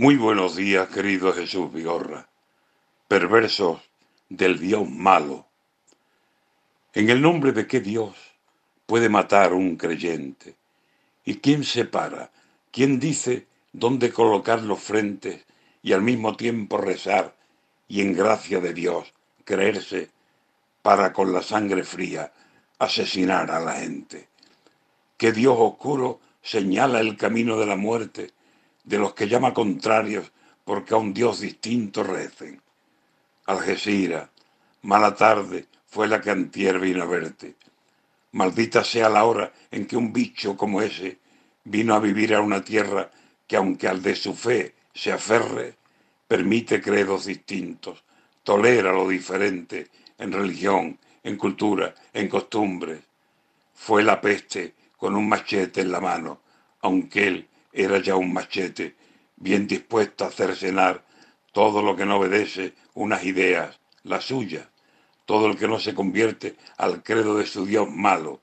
Muy buenos días, querido Jesús Vigorra, perversos del Dios malo. ¿En el nombre de qué Dios puede matar un creyente? ¿Y quién separa? ¿Quién dice dónde colocar los frentes y al mismo tiempo rezar y en gracia de Dios creerse para con la sangre fría asesinar a la gente? ¿Qué Dios oscuro señala el camino de la muerte? De los que llama contrarios porque a un Dios distinto recen. Algeciras, mala tarde fue la que antier vino a verte. Maldita sea la hora en que un bicho como ese vino a vivir a una tierra que aunque al de su fe se aferre, permite credos distintos, tolera lo diferente en religión, en cultura, en costumbres. Fue la peste con un machete en la mano, aunque él era ya un machete, bien dispuesto a cercenar todo lo que no obedece unas ideas, las suyas, todo el que no se convierte al credo de su Dios malo,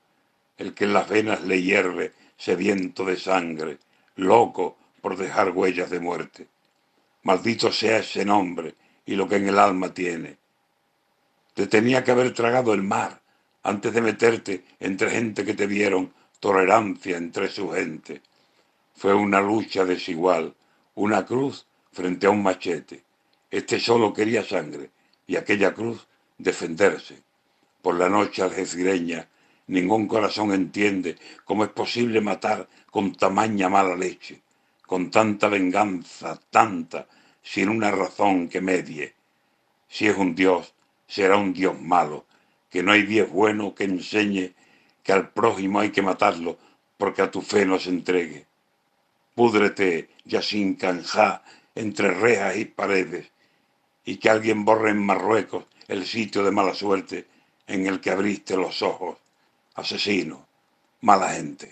el que en las venas le hierve sediento de sangre, loco por dejar huellas de muerte. Maldito sea ese nombre y lo que en el alma tiene. Te tenía que haber tragado el mar antes de meterte entre gente que te dieron tolerancia entre su gente. Fue una lucha desigual, una cruz frente a un machete. Este solo quería sangre y aquella cruz defenderse. Por la noche algecireña ningún corazón entiende cómo es posible matar con tamaña mala leche, con tanta venganza, tanta, sin una razón que medie. Si es un Dios, será un Dios malo, que no hay Dios bueno que enseñe que al prójimo hay que matarlo porque a tu fe no se entregue púdrete ya sin canjá entre rejas y paredes, y que alguien borre en Marruecos el sitio de mala suerte en el que abriste los ojos. Asesino, mala gente.